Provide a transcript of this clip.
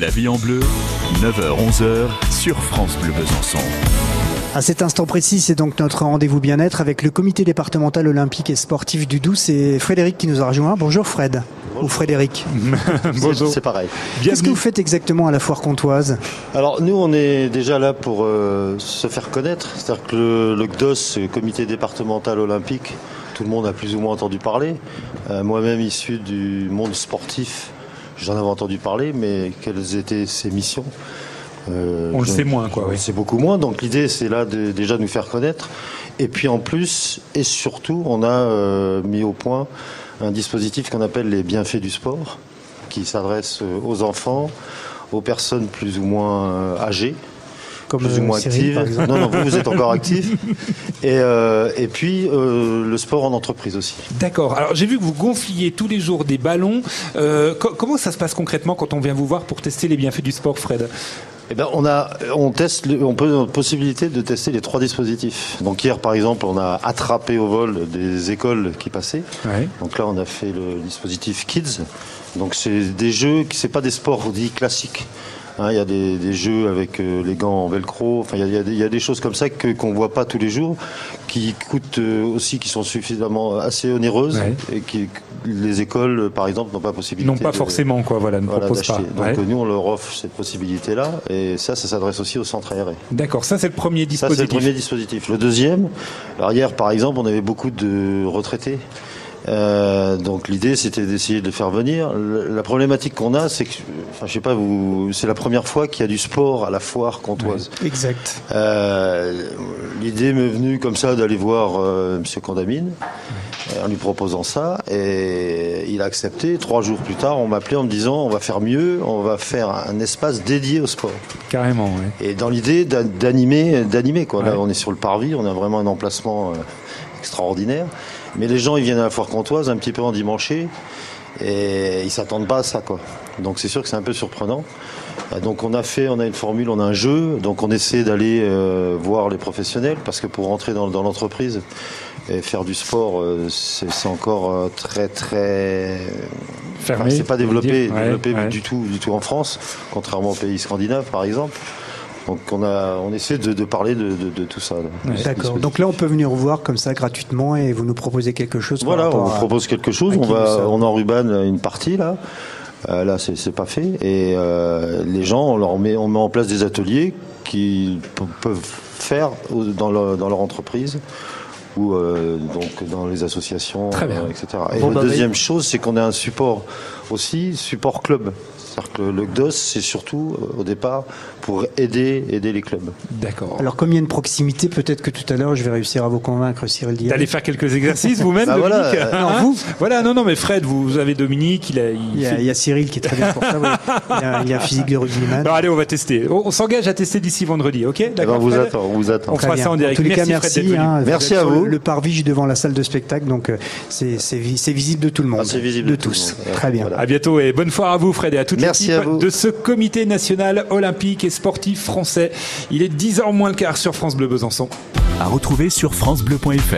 La vie en bleu, 9h-11h sur France Bleu Besançon. À cet instant précis, c'est donc notre rendez-vous bien-être avec le comité départemental olympique et sportif du Doubs. C'est Frédéric qui nous a rejoint. Bonjour Fred. Ou Frédéric. Bonjour. C'est pareil. Qu'est-ce que vous faites exactement à la foire comtoise? Alors nous, on est déjà là pour euh, se faire connaître. C'est-à-dire que le, le GDOS, le comité départemental olympique, tout le monde a plus ou moins entendu parler. Euh, Moi-même issu du monde sportif, j'en avais entendu parler, mais quelles étaient ses missions Euh, On le sait moins, quoi, On oui. le sait beaucoup moins. Donc l'idée, c'est là de déjà de nous faire connaître. Et puis en plus, et surtout, on a euh, mis au point un dispositif qu'on appelle les bienfaits du sport, qui s'adresse aux enfants, aux personnes plus ou moins euh, âgées Comme plus ou euh, moins Cyril, active. Non, non, vous, vous êtes encore actif. Et, euh, et puis, euh, le sport en entreprise aussi. D'accord. Alors j'ai vu que vous gonfliez tous les jours des ballons. Euh, co- comment ça se passe concrètement quand on vient vous voir pour tester les bienfaits du sport, Fred? Eh ben, on a, on teste, on peut, on a possibilité de tester les trois dispositifs. Donc hier, par exemple, on a attrapé au vol des écoles qui passaient. Ouais. Donc là, on a fait le dispositif Kids. Donc c'est des jeux qui, c'est pas des sports dits classiques. Hein, Il y a des, des jeux avec euh, les gants en velcro. Enfin, il y a, y des- il y a des choses comme ça que qu'on voit pas tous les jours, qui coûtent euh, aussi, qui sont suffisamment assez onéreuses Ouais. et qui les écoles, par exemple, n'ont pas possibilité. Non, pas de- forcément, quoi. Voilà, ne voilà, propose pas. d'acheter. Donc Ouais. nous, on leur offre cette possibilité-là, et ça, ça s'adresse aussi au centre aéré. D'accord. Ça c'est le premier Ça, c'est le dispositif. premier dispositif. Le deuxième, alors hier, par exemple, on avait beaucoup de retraités. Euh, donc l'idée, c'était d'essayer de les faire venir. Le- La problématique qu'on a, c'est que, enfin, je sais pas, vous, c'est la première fois qu'il y a du sport à la foire comtoise. Exact. Euh, L'idée m'est venue comme ça d'aller voir euh, Monsieur Condamine en lui proposant ça et il a accepté. Trois jours plus tard, on m'appelait en me disant on va faire mieux, on va faire un espace dédié au sport. Carrément. Ouais. Et dans l'idée d'a- d'animer, d'animer quoi. Là, Ouais. on est sur le parvis, on a vraiment un emplacement euh, extraordinaire. Mais les gens, ils viennent à la foire comtoise un petit peu en dimanche et ils s'attendent pas à ça quoi. Donc c'est sûr que c'est un peu surprenant. Euh, Donc on a fait, on a une formule, on a un jeu. Donc on essaie d'aller euh, voir les professionnels parce que pour rentrer dans, dans l'entreprise et faire du sport, euh, c'est encore euh, très très Fermé, Enfin, c'est pas développé, dire Ouais, développé ouais. du tout, du tout en France, contrairement aux pays scandinaves par exemple. Donc on a, on essaie de, de parler de, de- de tout ça. D'accord. Donc là, on peut venir vous voir comme ça gratuitement et vous nous proposez quelque chose. Voilà, on vous propose quelque chose. On va, on enrubane une partie là. Euh, là, c'est pas fait. Et euh, les gens, on leur met, on met en place des ateliers qu'ils pe- peuvent faire dans leur, dans leur entreprise ou euh, donc dans les associations, Très bien. euh, etc. Et Bon, la bah, deuxième chose, c'est qu'on a un support aussi, support club. C'est-à-dire que le GDOS, c'est surtout euh, au départ pour aider, aider les clubs. D'accord. Alors, comme il y a une proximité, peut-être que tout à l'heure, je vais réussir à vous convaincre, Cyril Diaz. D'aller faire quelques exercices vous-même, Bah voilà, Dominique euh, non, Hein vous. Voilà, non, non, mais Fred, vous, vous avez Dominique, il a. il Il y, a, fait- il y a Cyril qui est très bien pour ça. oui. Il, a, il a un physique de rugbyman. Bon, allez, on va tester. On, on s'engage à tester d'ici vendredi, ok Eh ben, D'accord. on vous attend, on vous attend. On fera ça en direct. tous les cas, Merci, merci. hein. Merci à vous. Le, le parvis devant la salle de spectacle, donc euh, c'est c'est vi- c'est visible de tout le monde. Ah, c'est visible de de tout le tous. Très bien. voilà. À bientôt et bonne foire à vous, Fred, et à toute Merci l'équipe à vous. de ce comité national olympique et sportif français. Il est 10h moins le quart sur France Bleu Besançon. À retrouver sur FranceBleu.fr.